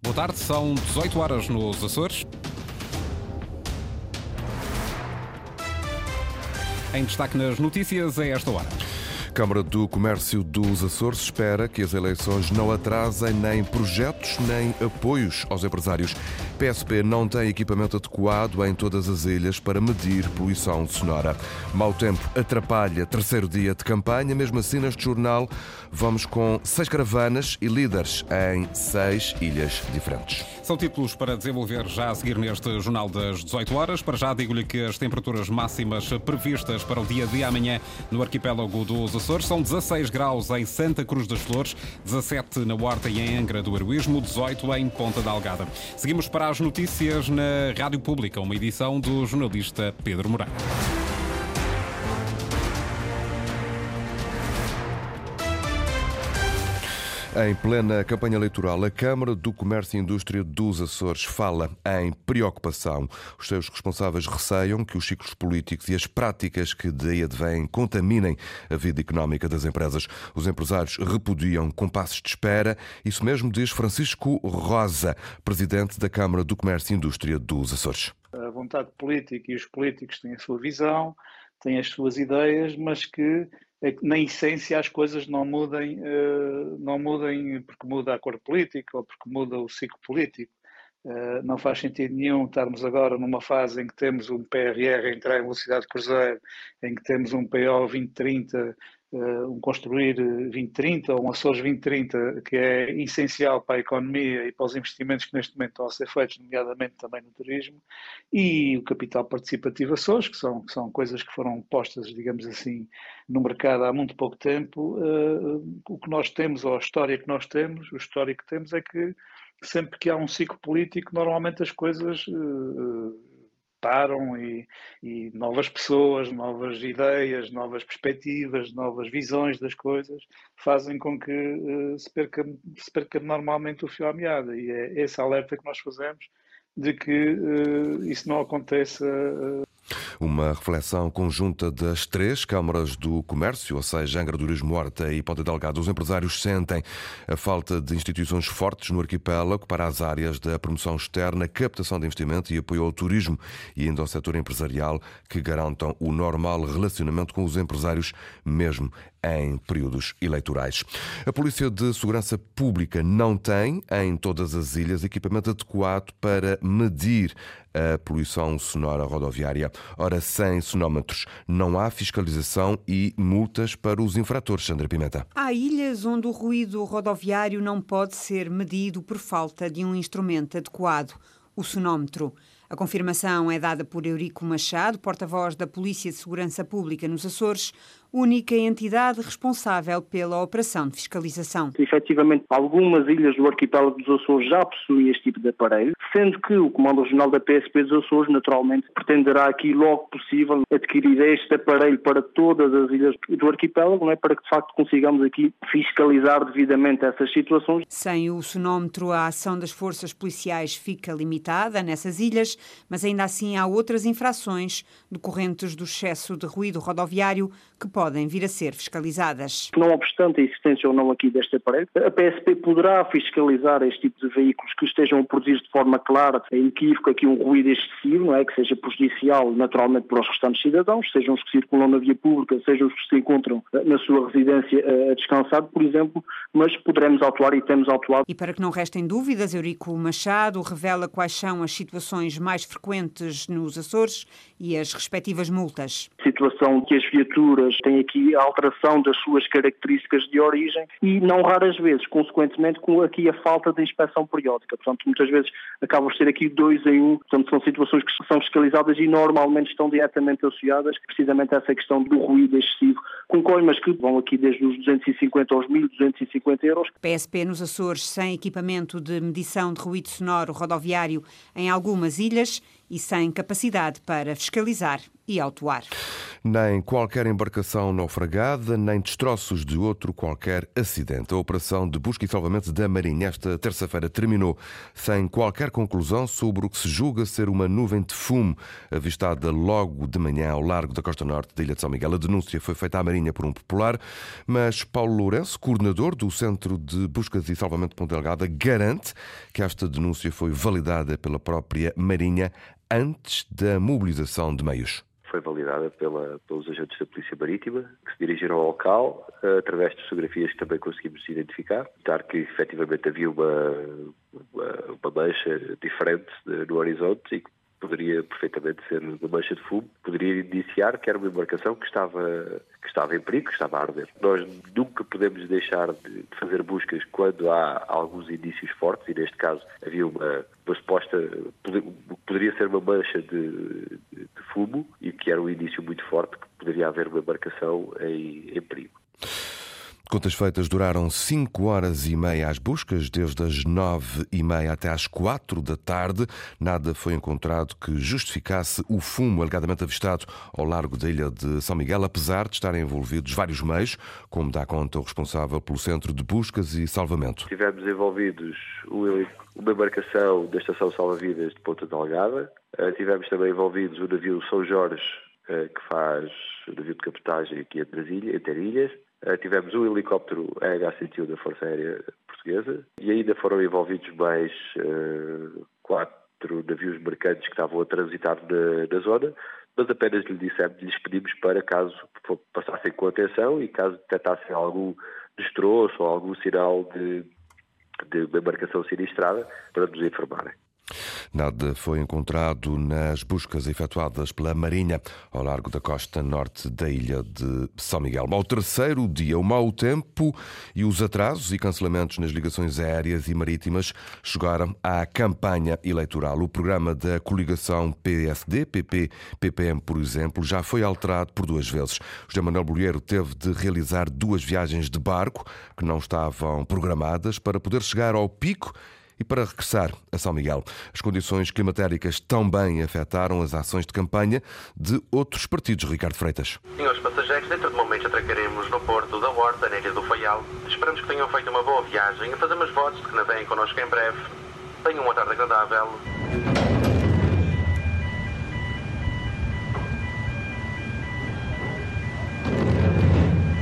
Boa tarde, são 18 horas nos Açores. Em destaque nas notícias a esta hora. Câmara do Comércio dos Açores espera que as eleições não atrasem nem projetos nem apoios aos empresários. PSP não tem equipamento adequado em todas as ilhas para medir poluição sonora. Mau tempo atrapalha terceiro dia de campanha, mesmo assim neste jornal vamos com seis caravanas e líderes em seis ilhas diferentes. São títulos para desenvolver já a seguir neste jornal das 18 horas. Para já digo-lhe que as temperaturas máximas previstas para o dia de amanhã no arquipélago dos Açores são 16 graus em Santa Cruz das Flores, 17 na Horta e em Angra do Heroísmo, 18 em Ponta da Algada. Seguimos para as notícias na Rádio Pública, uma edição do jornalista Pedro Moreira. Em plena campanha eleitoral, a Câmara do Comércio e Indústria dos Açores fala em preocupação. Os seus responsáveis receiam que os ciclos políticos e as práticas que daí advêm contaminem a vida económica das empresas. Os empresários repudiam compassos de espera. Isso mesmo diz Francisco Rosa, presidente da Câmara do Comércio e Indústria dos Açores. A vontade política e os políticos têm a sua visão, têm as suas ideias, mas que é na essência as coisas não mudem, uh, não mudem porque muda a cor política ou porque muda o ciclo político. Uh, não faz sentido nenhum estarmos agora numa fase em que temos um PRR a entrar em velocidade cruzeiro, em que temos um PO 2030 uh, um Construir 2030 ou um Açores 2030, que é essencial para a economia e para os investimentos que neste momento estão a ser feitos, nomeadamente também no turismo, e o capital participativo Açores, que são, que são coisas que foram postas, digamos assim, no mercado há muito pouco tempo. Uh, o que nós temos, ou a história que nós temos, o histórico que temos é que sempre que há um ciclo político, normalmente as coisas param e, e, novas pessoas, novas ideias, novas perspectivas, novas visões das coisas fazem com que uh, se, perca, se perca normalmente o fio à meada. E é esse alerta que nós fazemos de que uh, isso não aconteça uh, uma reflexão conjunta das três câmaras do comércio, ou seja, Angra do Turismo Horta e Ponta Delgado. Os empresários sentem a falta de instituições fortes no arquipélago para as áreas da promoção externa, captação de investimento e apoio ao turismo e ainda ao setor empresarial que garantam o normal relacionamento com os empresários, mesmo em períodos eleitorais. A Polícia de Segurança Pública não tem, em todas as ilhas, equipamento adequado para medir a poluição sonora rodoviária. Ora, sem sonómetros, não há fiscalização e multas para os infratores, Sandra Pimenta. Há ilhas onde o ruído rodoviário não pode ser medido por falta de um instrumento adequado, o sonómetro. A confirmação é dada por Eurico Machado, porta-voz da Polícia de Segurança Pública nos Açores, única entidade responsável pela operação de fiscalização. Efetivamente, algumas ilhas do arquipélago dos Açores já possuem este tipo de aparelho, sendo que o Comando Regional da PSP dos Açores, naturalmente, pretenderá aqui logo possível adquirir este aparelho para todas as ilhas do arquipélago, não é? para que de facto consigamos aqui fiscalizar devidamente essas situações. Sem o sonómetro, a ação das forças policiais fica limitada nessas ilhas, mas ainda assim há outras infrações decorrentes do excesso de ruído rodoviário que podem vir a ser fiscalizadas. Não obstante a existência ou não aqui deste aparelho, a PSP poderá fiscalizar este tipo de veículos que estejam a produzir de forma clara, inequívoca, aqui um ruído excessivo, não é? que seja prejudicial naturalmente para os restantes cidadãos, sejam os que circulam na via pública, sejam os que se encontram eh, na sua residência eh, a descansar, por exemplo, mas poderemos atuar e temos atuado. E para que não restem dúvidas, Eurico Machado revela quais são as situações mais frequentes nos Açores e as respectivas multas. Situação que as viaturas tem aqui a alteração das suas características de origem e, não raras vezes, consequentemente, com aqui a falta de inspeção periódica. Portanto, muitas vezes acabam por ser aqui dois em um. Portanto, são situações que são fiscalizadas e normalmente estão diretamente associadas precisamente a essa questão do ruído excessivo, com coimas que vão aqui desde os 250 aos 1.250 euros. PSP nos Açores sem equipamento de medição de ruído sonoro rodoviário em algumas ilhas e sem capacidade para fiscalizar e autuar. Nem qualquer embarcação naufragada, nem destroços de outro qualquer acidente. A operação de busca e salvamento da Marinha esta terça-feira terminou sem qualquer conclusão sobre o que se julga ser uma nuvem de fumo avistada logo de manhã ao largo da costa norte da Ilha de São Miguel. A denúncia foi feita à Marinha por um popular, mas Paulo Lourenço, coordenador do Centro de Buscas e Salvamento de Ponta Delgada, garante que esta denúncia foi validada pela própria Marinha antes da mobilização de meios foi validada pela, pelos agentes da Polícia Marítima, que se dirigiram ao local, uh, através de fotografias que também conseguimos identificar, notar que efetivamente havia uma, uma, uma mancha diferente no horizonte e que poderia perfeitamente ser uma mancha de fumo, poderia indiciar que era uma embarcação que estava, que estava em perigo, que estava a arder. Nós nunca podemos deixar de fazer buscas quando há alguns indícios fortes, e neste caso havia uma, uma suposta, poderia ser uma mancha de, de, de fumo, e que era um indício muito forte que poderia haver uma embarcação em, em perigo. Contas feitas duraram 5 horas e meia às buscas, desde as 9 e meia até às 4 da tarde. Nada foi encontrado que justificasse o fumo alegadamente avistado ao largo da ilha de São Miguel, apesar de estarem envolvidos vários meios, como dá conta o responsável pelo Centro de Buscas e Salvamento. Tivemos envolvidos uma embarcação da Estação Salva-Vidas de Ponta Delgada, eh, tivemos também envolvidos o navio São Jorge, eh, que faz o navio de captagem aqui entre as ilhas, entre ilhas tivemos um helicóptero EH-101 da Força Aérea Portuguesa e ainda foram envolvidos mais uh, quatro navios mercantes que estavam a transitar na, na zona, mas apenas lhe dissemos, lhes pedimos para caso passassem com atenção e caso detectassem algum destroço ou algum sinal de, de embarcação sinistrada, para nos informarem. Nada foi encontrado nas buscas efetuadas pela Marinha ao largo da costa norte da ilha de São Miguel. Ao terceiro dia, o mau tempo e os atrasos e cancelamentos nas ligações aéreas e marítimas chegaram à campanha eleitoral. O programa da coligação PSD, PP, PPM, por exemplo, já foi alterado por duas vezes. José Manuel Bolheiro teve de realizar duas viagens de barco que não estavam programadas para poder chegar ao pico e para regressar a São Miguel. As condições climatéricas também afetaram as ações de campanha de outros partidos, Ricardo Freitas. Senhores passageiros, dentro de momentos atracaremos no Porto da Horta, na Ilha do Faial. Esperamos que tenham feito uma boa viagem e fazemos votos de que naveguem connosco em breve. Tenham uma tarde agradável.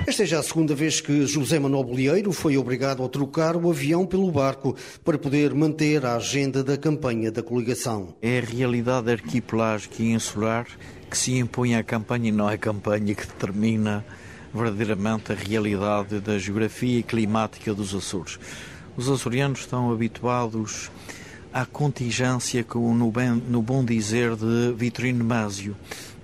Esta é já a segunda vez que José Manuel Bolieiro foi obrigado a trocar o avião pelo barco para poder manter a agenda da campanha da coligação. É a realidade arquipelágica e insular que se impõe à campanha e não é a campanha que determina verdadeiramente a realidade da geografia climática dos Açores. Os açorianos estão habituados à contingência, no, bem, no bom dizer de Vitorino Másio,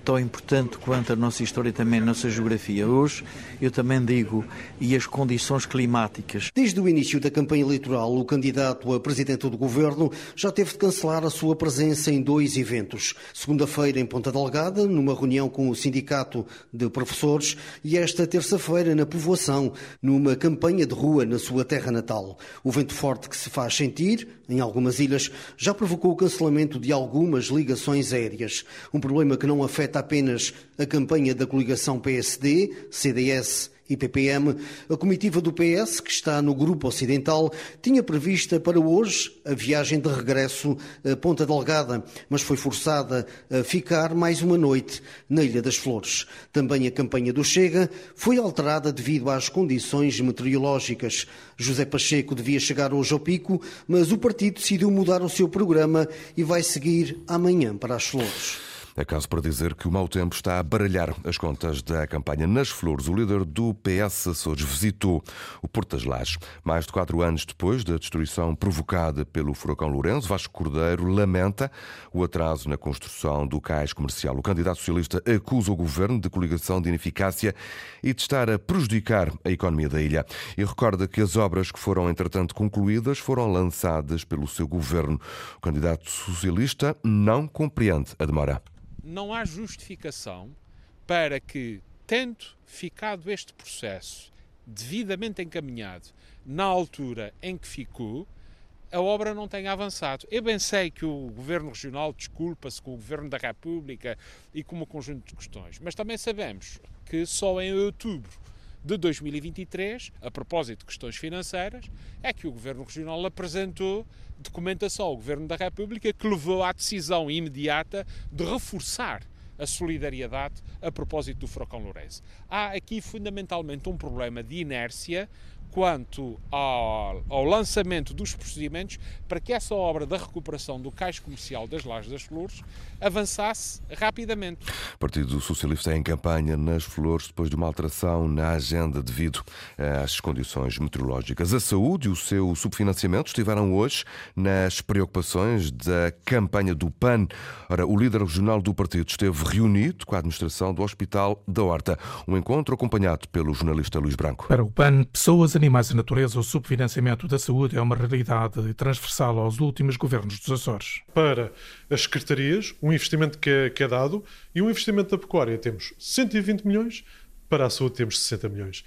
tão importante quanto a nossa história também a nossa geografia. Hoje, eu também digo, e as condições climáticas. Desde o início da campanha eleitoral, o candidato a presidente do governo já teve de cancelar a sua presença em dois eventos. Segunda-feira em Ponta Delgada, numa reunião com o Sindicato de Professores, e esta terça-feira na Povoação, numa campanha de rua na sua terra natal. O vento forte que se faz sentir, em algumas ilhas, já provocou o cancelamento de algumas ligações aéreas. Um problema que não afeta apenas a campanha da coligação PSD, CDS e PPM, a comitiva do PS, que está no Grupo Ocidental, tinha prevista para hoje a viagem de regresso a Ponta Delgada, mas foi forçada a ficar mais uma noite na Ilha das Flores. Também a campanha do Chega foi alterada devido às condições meteorológicas. José Pacheco devia chegar hoje ao pico, mas o partido decidiu mudar o seu programa e vai seguir amanhã para as Flores. É caso para dizer que o mau tempo está a baralhar as contas da campanha nas Flores. O líder do PS Açores visitou o Porto das Lajes. Mais de quatro anos depois da destruição provocada pelo furacão Lourenço, Vasco Cordeiro lamenta o atraso na construção do cais comercial. O candidato socialista acusa o governo de coligação de ineficácia e de estar a prejudicar a economia da ilha. E recorda que as obras que foram, entretanto, concluídas foram lançadas pelo seu governo. O candidato socialista não compreende a demora não há justificação para que, tendo ficado este processo devidamente encaminhado na altura em que ficou, a obra não tenha avançado. Eu bem sei que o Governo Regional desculpa-se com o Governo da República e com um conjunto de questões, mas também sabemos que só em outubro de 2023, a propósito de questões financeiras, é que o Governo Regional apresentou documentação ao Governo da República que levou à decisão imediata de reforçar a solidariedade a propósito do furacão Lourenço. Há aqui fundamentalmente um problema de inércia quanto ao, ao, lançamento dos procedimentos para que essa obra da recuperação do cais comercial das Lajes das Flores avançasse rapidamente. O Partido Socialista é em campanha nas Flores depois de uma alteração na agenda devido às condições meteorológicas. A saúde e o seu subfinanciamento estiveram hoje nas preocupações da campanha do PAN. Ora, o líder regional do partido esteve reunido com a administração do Hospital da Horta. Um encontro acompanhado pelo jornalista Luís Branco. Para o PAN, pessoas animais e natureza, o subfinanciamento da saúde é uma realidade transversal aos últimos governos dos Açores. Para as secretarias, um investimento que é, que é dado e um investimento da pecuária temos 120 milhões, para a saúde temos 60 milhões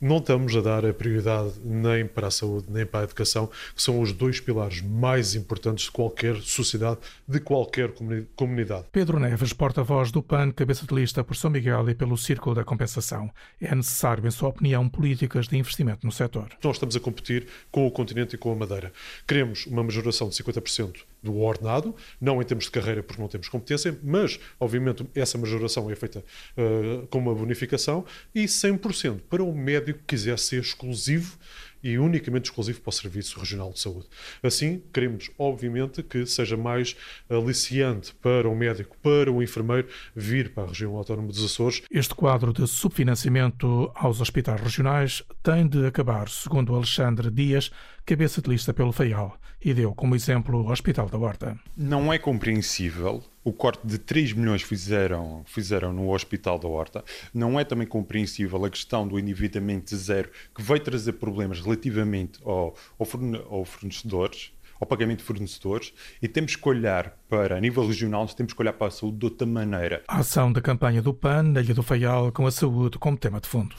não estamos a dar a prioridade nem para a saúde nem para a educação, que são os dois pilares mais importantes de qualquer sociedade, de qualquer comunidade. Pedro Neves, porta-voz do PAN, cabeça de lista por São Miguel e pelo Círculo da Compensação. É necessário, em sua opinião, políticas de investimento no setor. Nós estamos a competir com o continente e com a Madeira. Queremos uma majoração de 50% do ordenado, não em termos de carreira porque não temos competência, mas, obviamente, essa majoração é feita uh, com uma bonificação e 100% para o médico que quiser ser exclusivo e unicamente exclusivo para o Serviço Regional de Saúde. Assim, queremos, obviamente, que seja mais aliciante para o médico, para o enfermeiro, vir para a região autónoma dos Açores. Este quadro de subfinanciamento aos hospitais regionais tem de acabar, segundo Alexandre Dias, cabeça de lista pelo FAIAL, e deu como exemplo o Hospital da Horta. Não é compreensível o corte de 3 milhões fizeram, fizeram no Hospital da Horta. Não é também compreensível a questão do endividamento zero, que vai trazer problemas relativamente ao, ao fornecedores, ao pagamento de fornecedores e temos que olhar para, a nível regional, temos que olhar para a saúde de outra maneira. A ação da campanha do PAN na Ilha do Faial com a saúde como tema de fundo.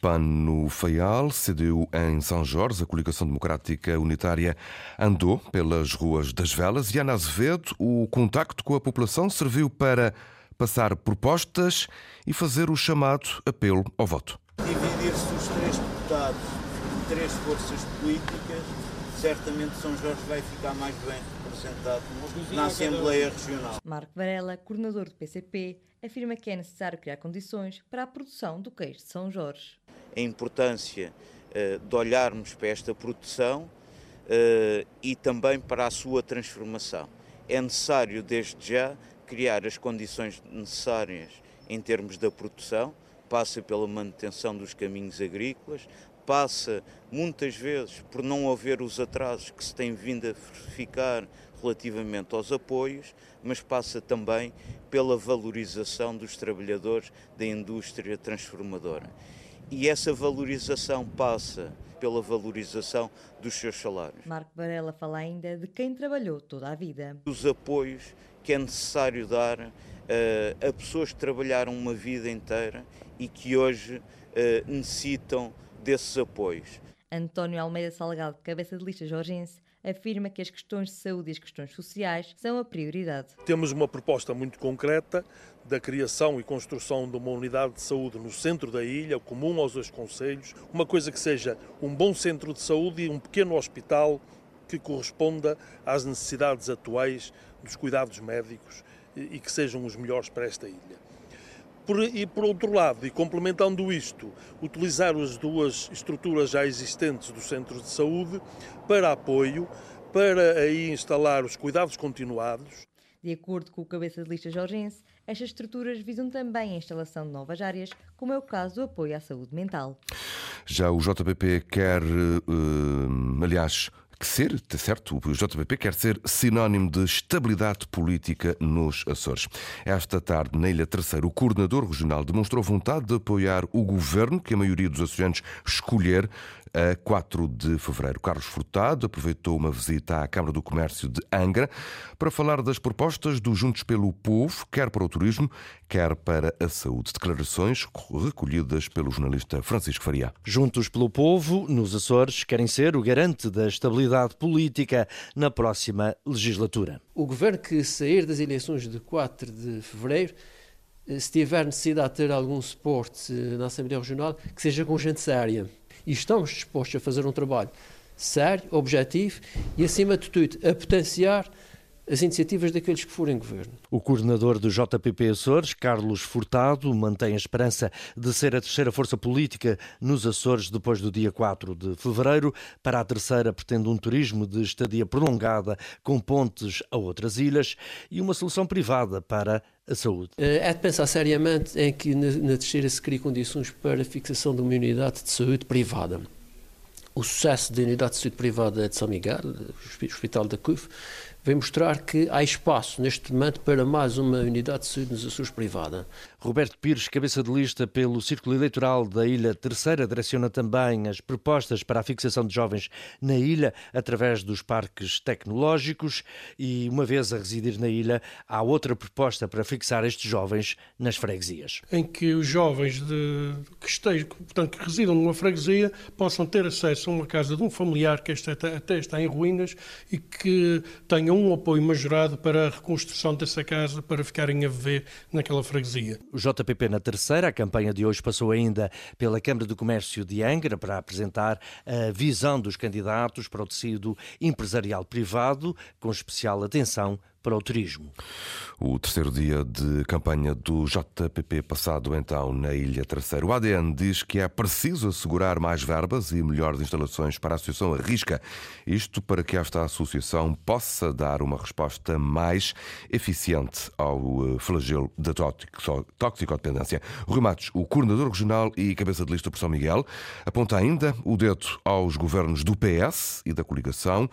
PAN no Faial, CDU em São Jorge, a Coligação Democrática Unitária andou pelas ruas das Velas e Ana Azevedo, o contacto com a população serviu para passar propostas e fazer o chamado apelo ao voto. Dividir-se os três deputados em três forças políticas certamente São Jorge vai ficar mais bem representado na Assembleia Regional. Marco Varela, coordenador do PCP, afirma que é necessário criar condições para a produção do queijo de São Jorge. A importância uh, de olharmos para esta produção uh, e também para a sua transformação. É necessário, desde já, criar as condições necessárias em termos da produção, passa pela manutenção dos caminhos agrícolas, passa muitas vezes por não haver os atrasos que se tem vindo a verificar relativamente aos apoios, mas passa também pela valorização dos trabalhadores da indústria transformadora. E essa valorização passa pela valorização dos seus salários. Marco Varela fala ainda de quem trabalhou toda a vida. Os apoios que é necessário dar uh, a pessoas que trabalharam uma vida inteira e que hoje uh, necessitam desses apoios. António Almeida Salgado, cabeça de lista jorgense, afirma que as questões de saúde e as questões sociais são a prioridade. Temos uma proposta muito concreta da criação e construção de uma unidade de saúde no centro da ilha, comum aos dois conselhos, uma coisa que seja um bom centro de saúde e um pequeno hospital que corresponda às necessidades atuais dos cuidados médicos e que sejam os melhores para esta ilha. Por, e por outro lado, e complementando isto, utilizar as duas estruturas já existentes do centro de saúde para apoio, para aí instalar os cuidados continuados. De acordo com o cabeça de lista jorgense, estas estruturas visam também a instalação de novas áreas, como é o caso do apoio à saúde mental. Já o JPP quer, uh, aliás, que ser, certo, o JPP quer ser sinónimo de estabilidade política nos Açores. Esta tarde, na Ilha Terceira, o coordenador regional demonstrou vontade de apoiar o governo que a maioria dos açorianos escolher a 4 de fevereiro. Carlos Furtado aproveitou uma visita à Câmara do Comércio de Angra para falar das propostas do Juntos pelo Povo, quer para o turismo, quer para a saúde. Declarações recolhidas pelo jornalista Francisco Faria. Juntos pelo Povo, nos Açores, querem ser o garante da estabilidade política na próxima legislatura. O governo que sair das eleições de 4 de fevereiro eh, se tiver necessidade de ter algum suporte eh, na Assembleia Regional, que seja com gente séria. E estamos dispostos a fazer um trabalho sério, objetivo e, acima de tudo, a potenciar as iniciativas daqueles que forem governo. O coordenador do JPP Açores, Carlos Furtado, mantém a esperança de ser a terceira força política nos Açores depois do dia 4 de fevereiro. Para a terceira, pretende um turismo de estadia prolongada com pontes a outras ilhas e uma solução privada para a saúde. Eh, é de pensar seriamente em que na terceira se crie condições para a fixação de uma unidade de saúde privada. O sucesso da unidade de saúde privada de São Miguel, o Hospital da CUF, vem mostrar que há espaço neste momento para mais uma unidade de saúde nos Açores privada. Roberto Pires, cabeça de lista pelo Círculo Eleitoral da Ilha Terceira, direciona também as propostas para a fixação de jovens na ilha através dos parques tecnológicos e, uma vez a residir na ilha, há outra proposta para fixar estes jovens nas freguesias. Em que os jovens de, que, estejam, portanto, que residam numa freguesia possam ter acesso a uma casa de um familiar que até está em ruínas e que tenham um apoio majorado para a reconstrução dessa casa para ficarem a viver naquela freguesia. O JPP na terceira, a campanha de hoje passou ainda pela Câmara do Comércio de Angra para apresentar a visão dos candidatos para o tecido empresarial privado, com especial atenção para o turismo. O terceiro dia de campanha do JPP passado então na Ilha Terceira. O ADN diz que é preciso assegurar mais verbas e melhores instalações para a Associação Arrisca. Isto para que esta associação possa dar uma resposta mais eficiente ao eh, flagelo da toxicodependência. Rui Matos, o coordenador regional e cabeça de lista por São Miguel, aponta ainda o dedo aos governos do PS e da coligação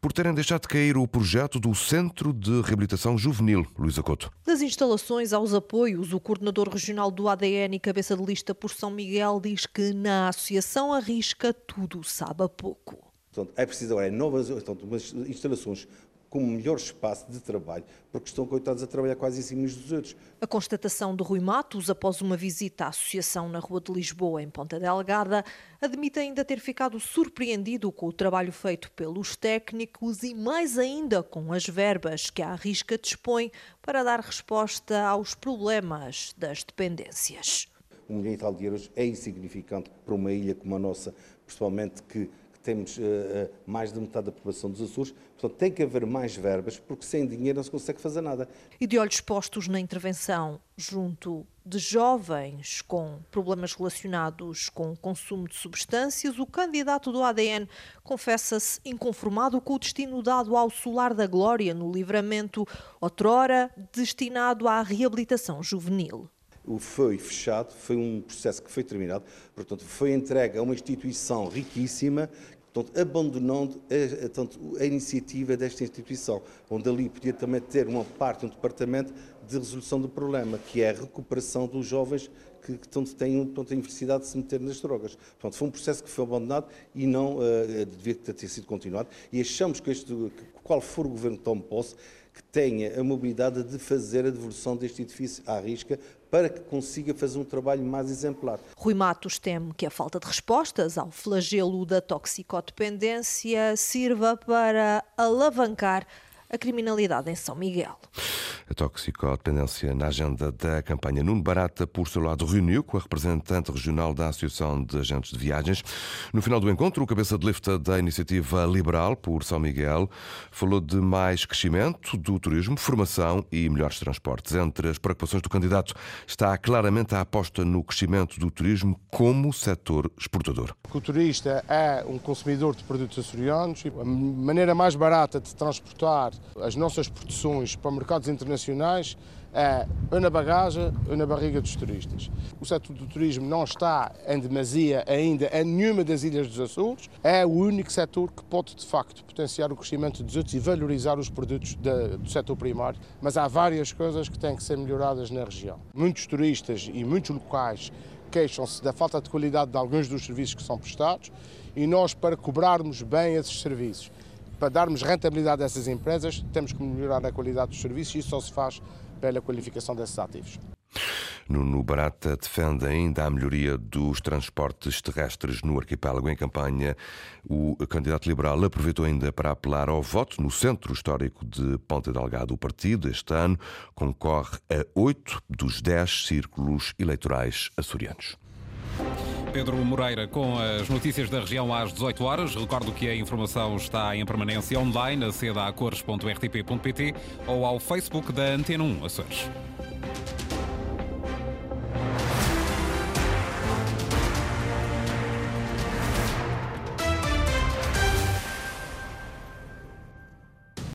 por terem deixado de cair o projeto do Centro de Reabilitação Juvenil, Luísa Couto. Das instalações aos apoios, o coordenador regional do ADN e cabeça de lista por São Miguel diz que na associação arrisca tudo sabe a pouco. Portanto, é preciso agora novas portanto, umas instalações com um melhor espaço de trabalho, porque estão, coitados, a trabalhar quase em cima uns dos outros. A constatação de Rui Matos, após uma visita à Associação na Rua de Lisboa, em Ponta Delgada, admite ainda ter ficado surpreendido com o trabalho feito pelos técnicos e, mais ainda, com as verbas que a Arrisca dispõe para dar resposta aos problemas das dependências. Um milhão e tal de euros é insignificante para uma ilha como a nossa, principalmente que temos uh, mais de metade da população dos Açores, portanto tem que haver mais verbas, porque sem dinheiro não se consegue fazer nada. E de olhos postos na intervenção junto de jovens com problemas relacionados com o consumo de substâncias, o candidato do ADN confessa-se inconformado com o destino dado ao Solar da Glória no livramento, outrora destinado à reabilitação juvenil foi fechado, foi um processo que foi terminado, portanto, foi entregue a uma instituição riquíssima Portanto, abandonando a, a, iniciativa desta instituição, onde ali podia também ter uma parte, um departamento de resolução do problema, que é a recuperação dos jovens que, que portanto, têm, portanto, a necessidade de se meter nas drogas. Portanto, foi um processo que foi abandonado e não uh, devia ter sido continuado. E achamos que, este, que qual for o governo que tome posse, que tenha a mobilidade de fazer a devolução deste edifício à risca para que consiga fazer um trabalho mais exemplar. Rui Matos teme que a falta de respostas ao flagelo da toxicodependência sirva para alavancar a criminalidade em São Miguel. A toxicodependência na agenda da campanha. Nuno Barata, por seu lado, reuniu com a representante regional da Associação de Agentes de Viagens. No final do encontro, o cabeça de lista da Iniciativa Liberal por São Miguel falou de mais crescimento do turismo, formação e melhores transportes. Entre as preocupações do candidato está claramente a aposta no crescimento do turismo como setor exportador. O turista é um consumidor de produtos açorianos e a maneira mais barata de transportar as nossas produções para mercados internacionais é ou na bagagem ou na barriga dos turistas. O setor do turismo não está em demasia ainda em nenhuma das ilhas dos Açores. É o único setor que pode, de facto, potenciar o crescimento dos outros e valorizar os produtos do setor primário. Mas há várias coisas que têm que ser melhoradas na região. Muitos turistas e muitos locais queixam-se da falta de qualidade de alguns dos serviços que são prestados e nós, para cobrarmos bem esses serviços, para darmos rentabilidade a essas empresas, temos que melhorar a qualidade dos serviços e isso só se faz pela qualificação desses ativos. Nuno Barata defende ainda a melhoria dos transportes terrestres no arquipélago. Em campanha, o candidato liberal aproveitou ainda para apelar ao voto no centro histórico de Ponta Delgado. O partido, este ano, concorre a oito dos dez círculos eleitorais açorianos. Pedro Moreira com as notícias da região às 18 horas. Recordo que a informação está em permanência online, a cores.rtp.pt ou ao Facebook da Antena 1 Açores.